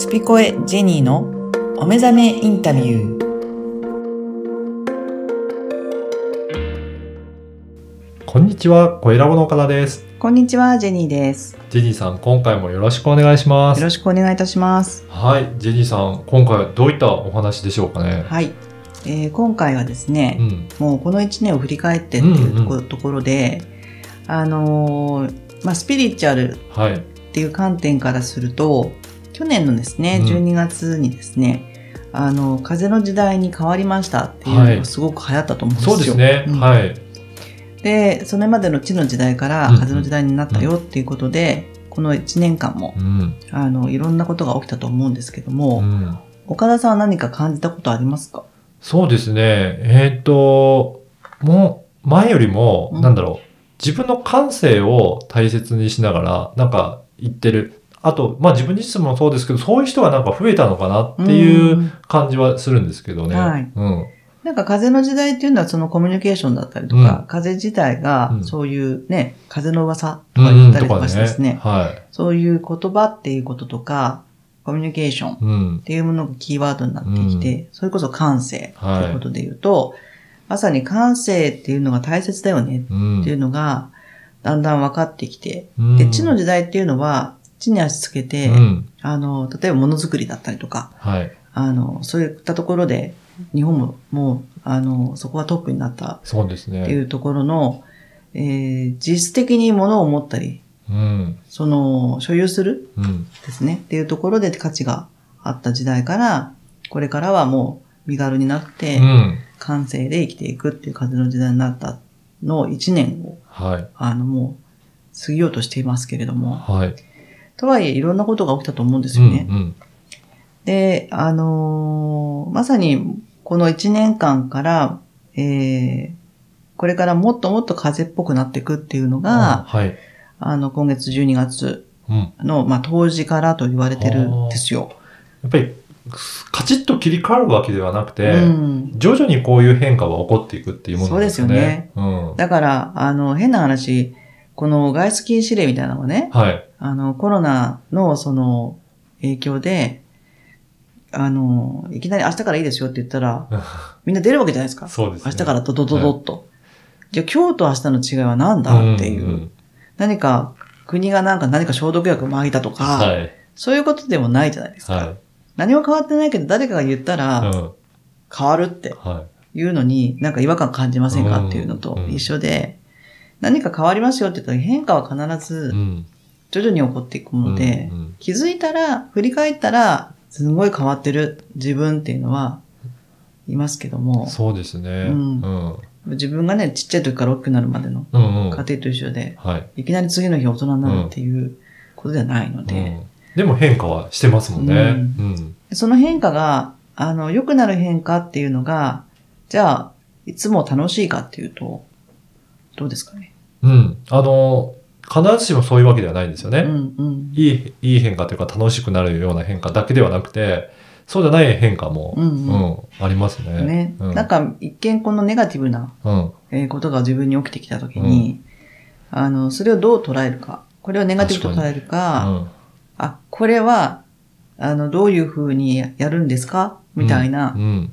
スピコエジェニーのお目覚めインタビュー。こんにちは、小ラボの岡田です。こんにちは、ジェニーです。ジェニーさん、今回もよろしくお願いします。よろしくお願いいたします。はい、ジェニーさん、今回はどういったお話でしょうかね？はい。えー今回はですね、うん、もうこの1年を振り返ってっていうとこ,、うんところで、あのーまあ、スピリチュアルはい、っていう観点からすると、去年のですね、うん12月にですね、あの、風の時代に変わりましたっていうのがすごく流行ったと思うんですよ。そうですね。うんはい、で、それまでの地の時代からうんうん風の時代になったよっていうことで、この1年間も、うん、あの、いろんなことが起きたと思うんですけどうも、ん。岡田さんは何か感じたことありますか？そうですね。えっ、と、もう、前よりも、うんなんだろう、自分の感性を大切にしながら、なんか言ってる。あと、まあ自分自身もそうですけど、そういう人がなんか増えたのかなっていううん感じはするんですけどね。はいうん。なんか風の時代っていうのはそのコミュニケーションだったりとか、うん風自体がうんそういうね、風の噂とうんか言うん、ったりとか。してですね、はい。そういう言葉っていうこととか、コミュニケーションっうん。ていうものがキーワードになってきて、それこそ感性とはいいうことで言うと、まさに感性っていうのが大切だよねうん。っていうのが、だんだん分かってきて、うんで、地の時代っていうのは、地に足つけて、うん。あの、例えばものづくりだったりとか、はい。あの、そういったところで、日本ももう、あの、そこはトップになったそうですっていね。うところの、えー実質的に物を持ったり、うん。その、所有するうん。ですね、っていうところで価値があった時代から、これからはもう身軽になって、うん。感性で生きていくっていう風の時代になったの1年を、はい。あの、もう、過ぎようとしていますけれども、はい。とはいえいろんなことが起きたと思うんですうん。よね。うん。で、あのーまさにこの1年間から、えー、これからもっともっと風っぽくなっていくっていうのが、はい。あの、今月12月うん。の、まあ、当時からと言われてるんですよ。やっぱり、カチッと切り替わるわけではなくて、うん。徐々にこういう変化が起こっていくっていうものですよね。そうですうん。だから、あの、変な話、この外出禁止令みたいなのがね、はい。あの、コロナのその影響で、あの、いきなり明日からいいですよって言ったら、みんな出るわけじゃないですか。そうですね。明日からドドドドッと。じゃあ今日と明日の違いは何だっていう。んん何か国がなんか何か消毒薬撒いたとか、はい。そういうことでもないじゃないですか。はい。何も変わってないけど誰かが言ったうらん。変わるってはいうのになんか違和感感じませんかっていうのとうん一緒で、何か変わりますよって言ったら変化は必い。ずうん。徐々に起こっていくもので、うんうん気づいたら、振り返ったら、すごい変わってる自分っていうのはいますけども、そうですね。ううんん。うん自分がね、ちっちゃい時から大きくなるまでのうん。家庭と一緒で、はい。いきなり次の日大人になるっていうことではないので、うんでも変化はしてますもんね。ううん。その変化が、あの、良くなる変化っていうのが、じゃあ、いつも楽しいかっていうと、どうですかね？うん。あの、必ずしもそういうわけではないんですよね。うんうん。いい、いい変化というか楽しくなるような変化だけではなくて、そうじゃない変化も、うんうんありますね。ね、うん、なんか、一見このネガティブな、うん。えーことが自分に起きてきたときに、あの、それをどう捉えるか。これをネガティブと捉えるか、うん。あ、これは、あの、どういうふうにやるんですか？みたいなうん。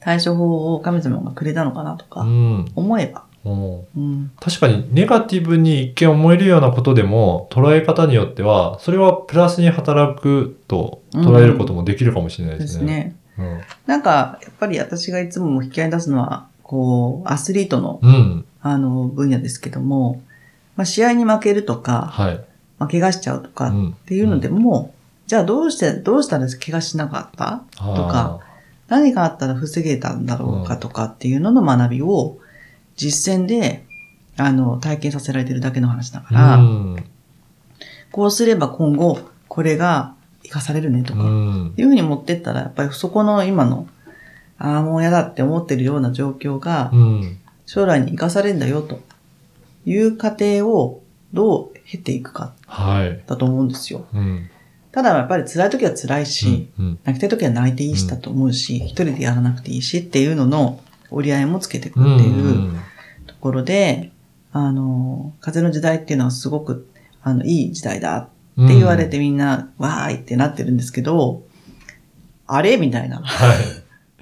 対処法を神様がくれたのかなとうか、ん。思えば。うんうん。確かにネガティブに一見思えるようなことでも捉え方によっては、それはプラスに働くと捉えることもできるかもしれないでですね。すね。うん。なんか、やっぱり私がいつも引き合いに出すのは、こう、アスリートの、うん。あの、分野ですけども、まあ、試合に負けるとか、はい。まあ、怪我しちゃうとかっうん。ていうのでも、じゃあどうして、どうしたら怪我しなかったとか、何があったら防げたんだろうかとかっていうのの学びを実践で、あの、体験させられてるだけの話だから、うん。こうすれば今後、これが活かされるねとうか、ん。いうふうに持ってったら、やっぱりそこの今の、ああ、もう嫌だって思ってるような状況がう、ん。将来に活かされるんだよという過程をどう経ていくかはい。だと思うんですよ。うん。ただやっぱり辛い時は辛いし、うん。泣きたい時は泣いていいしだと思うし、一人でやらなくていいしっていうのの折り合いもつけていくうん。っていうころで、あの、風の時代っていうのはすごく、あの、いい時代だっって言われてみんな、わーいってなってるんですけど、あれみたいな。はい。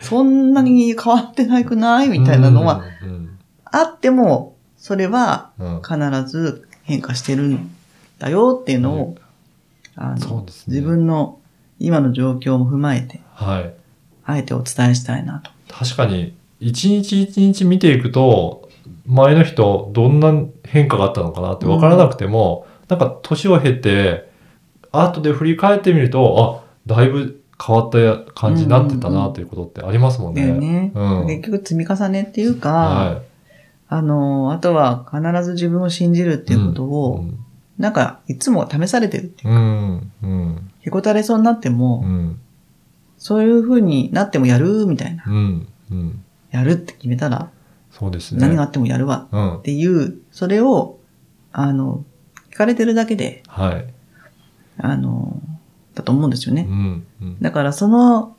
そんなに変わってないくないみたいなのは、うん、あっても、それはうん。必ず変化してるんだよっていうのを、あのね自分の今の状況も踏まえて、はい。あえてお伝えしたいなと。確かに、一日一日見ていくと、前の人、どんな変化があったのかなって分からなくても、なんか年を経て、後で振り返ってみると、あ、だいぶ変わった感じになってたなっていうことってありますもんね。だよね。うん結局積み重ねっていうか、はあの、あとは必ず自分を信じるっていうことい。を、なんかいつも試されてるっていううん。うん。うん。へこたれそうになっても、うん。そういう風になってもやるみたいな。うん。うん。やるって決めたら、そうですね。何があってもやるわうんっ。ていう、それを、あの、聞かれてるだけで、はい。あの、だと思うんですよね。うん。うん。だからその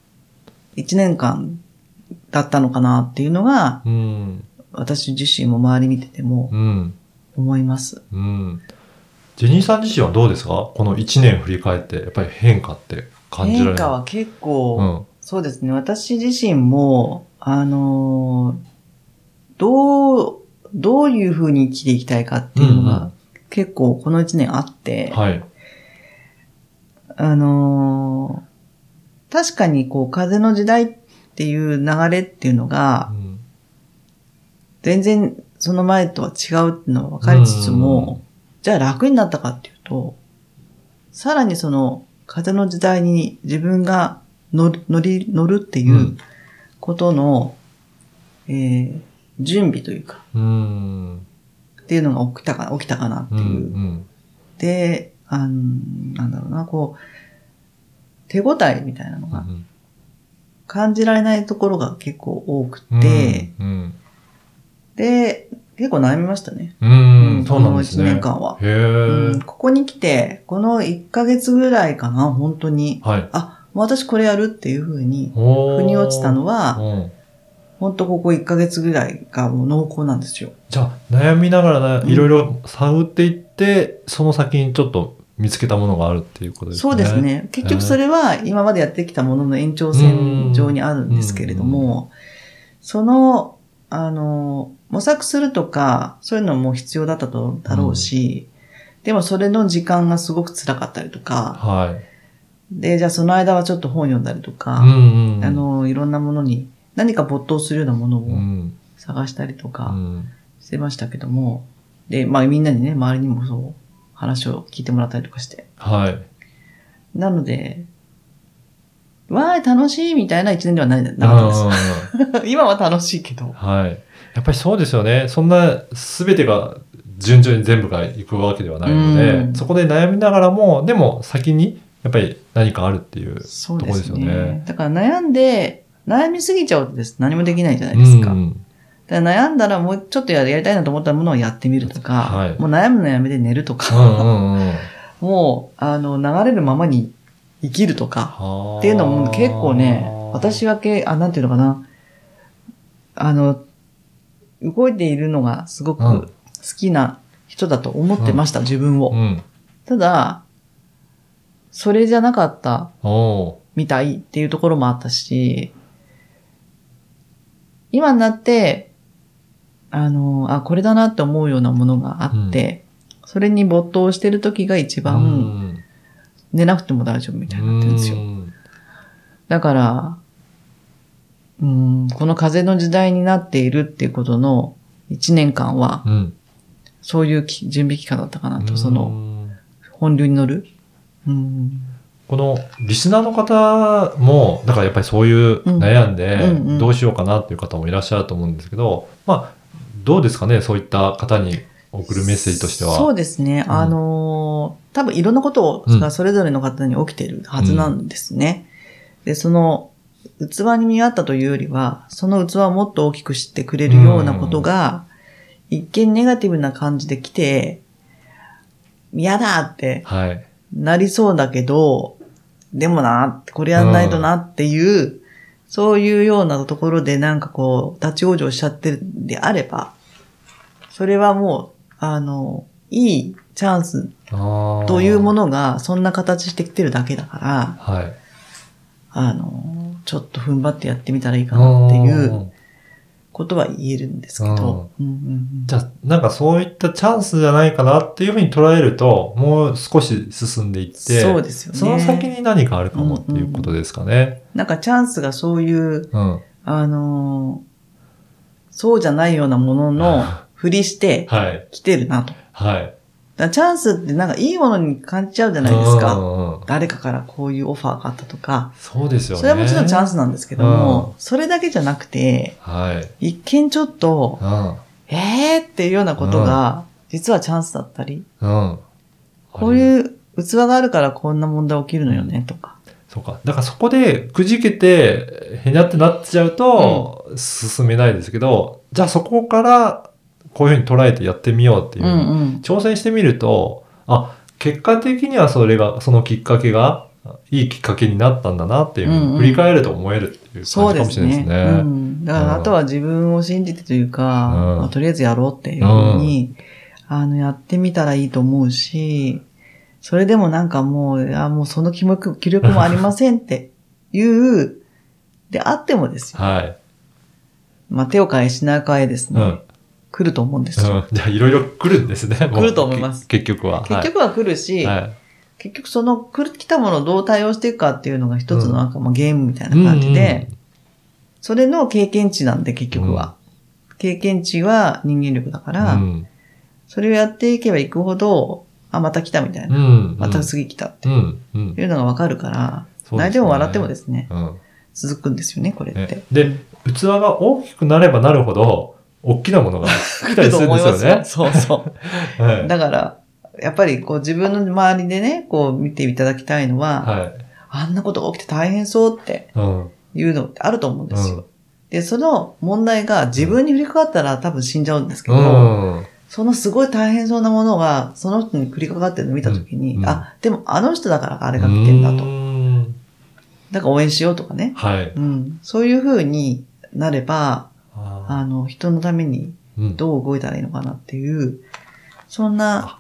一年間だったのかなっていうのが、うん。私自身も周り見ててもうん。思います。うん。ジェニーさん自身はどうですか？この1年振り返って、やっぱり変化って感じられる？変化は結構、うん。そうですね。私自身も、あのーどう、どういう風に生きていきたいかっていうのが、うんうん。結構この一年あって、はい。あのー確かにこう風の時代っていう流れっていうのがう、ん。全然その前とは違うっていうのは分かりつつうんも、じゃあ楽になったかっていうと、さらにその風の時代に自分が乗る乗り、乗るっていううんことの、えー準備というか、うん。っていうのが起きたかな、起きたかなってうん。いう。うん。で、あの、なんだろうな、こう、手応えみたいなのがうん感じられないところが結構多くて、うん。で、結構悩みましたね。うん。うんそうなんですね。この一年間はへえうん。ここに来て、この1ヶ月ぐらいかな、本当に。はい。あ、私これやるっていう風に、おー腑に落ちたのは、うん本当ここ1ヶ月ぐらいがもう濃厚なんですよ。じゃあ、悩みながらいろいろ探っていって、その先にちょっと見つけたものがあるっていうことですね。そうです。ね。結局それは今までやってきたものの延長線上にあるんですけれども、その、あの、模索するとか、そういうのも必要だったとだろうし、でもそれの時間がすごく辛かったりとか、はい。で、じゃあその間はちょっと本読んだりとか、うんうんうん。あの、いろんなものに何か没頭するようなものをうん、探したりとうかん。してましたけども、で、まあみんなにね、周りにもそう話を聞いてもらったりとかして。はい。なので、わーい、楽しいみたいな一年ではない、なかったです。今は楽しいけど。はい。やっぱりそうですよね。そんな全てが順調に全部がいくわけではないので、うんそこで悩みながらも、でも先にやっぱり何かあるっていう。そうでとこですすよね。ねだから悩んで、悩みすぎちゃうとです。何もできないじゃないですか。うんだから悩んだらもうちょっとややりたいなと思ったものをやってみるとか、はいもう悩むのやめて寝るとか、うんうんうん。もう、あの、流れるままに生きるとか、っっていうのも結構ね、私はけ、あ、なんていうのかな。あの、動いているのがすごくうん好きな人だと思ってました、自分を。うん。ただ、それじゃなかったおみたいっていうところもあったし、今になって、あの、あ、これだなって思うようなものがあって、それに没頭してる時が一ー番、うん寝なくても大丈夫みたいになってるんですよ。うんだから、うん、この風の時代になっているっていうことの一年間は、うん。そういうき準備期間だったかなと、うんその、本流に乗る。うん、このリスナーの方も、だからやっぱりそういう悩んでうんうんうんどうしようかなっていう方もいらっしゃると思うんですけど、まあ、どうですかね、そういった方に送るメッセージとしては。そうですね。うんあのー多分いろんなことうんがそれぞれの方に起きてるはずなんですね。で、その、器に見合ったというよりは、その器をもっと大きく知ってくれるようなことが、一見ネガティブな感じで来て、嫌だってはい。なりそうだけど、でもな、これやんないとなっていう、そういうようなところでなんかこう、立ち往生しちゃってるんであれば、それはもう、あの、いいチャンスというものがそんな形してきてるだけだから、はい。あの、ちょっと踏ん張ってやってみたらいいかなっていううんことは言えるんですけど。うんうんうんじゃあ、なんかそういったチャンスじゃないかなっていうふうに捉えると、もう少し進んでいって、そうですよね。その先に何かあるかもっていうことですかね。なんかチャンスがそういう、うん。あのーそうじゃないようなものの ふりしてはい。来てるなと。はい。だからチャンスってなんかいいものに感じちゃうじゃないですうか。んうんうん誰かからこういうオファーがあったとか。そうですよね。それはもちろんチャンスなんですけども、うんそれだけじゃなくて、はい。一見ちょっと、うん。えーっていうようなことが、実はチャンスだったり、うん。こうう。いう器があるからこんな問題起きるのよね、とか。そうか。だからそこでくじけて、へにゃってなっちゃうと、進めないですけど、じゃあそこから、こういうふうに捉えてやってみようっていうう、んうん。挑戦してみると、あ、結果的にはそれが、そのきっかけが、いいきっかけになったんだなっていうふううんうんに振り返ると思えるっていうそうで感じかもしれないすね。ですね。うん。だから、あとは自分を信じてというか、うんまあとりあえずやろうっていうふうに、あの、やってみたらいいと思うし、それでもなんかもう、いや、もうその気力気力もありませんっていう、であってもですよ。はい。まあ、手を変え品変えですね。うん。来ると思うんですよ。うん、じゃあいろいろ来るんですね。も う来ると思いますけ結局は。結局は来るし、はい、はい結局その来たものをどう対応していくかっていうのが一つのなんかまあゲームみたいな感じで、それの経験値なんで結局は。経験値は人間力だから、うんそれをやっていけばいくほど、あ、また来たみたいな。うん。また次来たってうん。うん。いうのがわかるから、ね泣いても笑ってもですね、うん。続くんですよね、これって。ねで、器が大きくなればなるほど、大きなものが 来たりするんですよね。そうそう。はい。だから、やっぱりこう自分の周りでね、こう見ていただきたいのは、はい。あんなことが起きて大変そうってうん。いうのってあると思うんですよ。うんで、その問題が自分に降りかかったら多分死んじゃうんですけど、うん。そのすごい大変そうなものが、その人に降りかかってるのを見たときに、うんあ、でもあの人だからあれが来てんだと。うんだから応援しようとかね。はい。うん。そういう風になれば、ああの、人のためにどう動いたらいいのかなっていう、そんな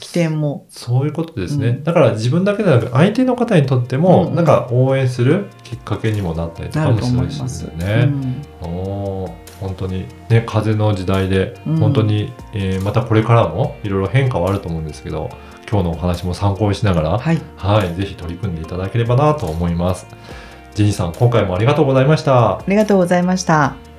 起点も、そういうことですね。うんだから自分だけでなく相手の方にとっても、うんうんなんか応援するきっかけにもなったりとかもするし。ですよね。うんおー本当にね風の時代で、うん本当に、えーまたこれからもいろいろ変化はあると思うんですけど今日のお話も参考にしながらはい。はいぜひ取り組んでいただければなと思いますジェニーさん今回もありがとうございましたありがとうございました。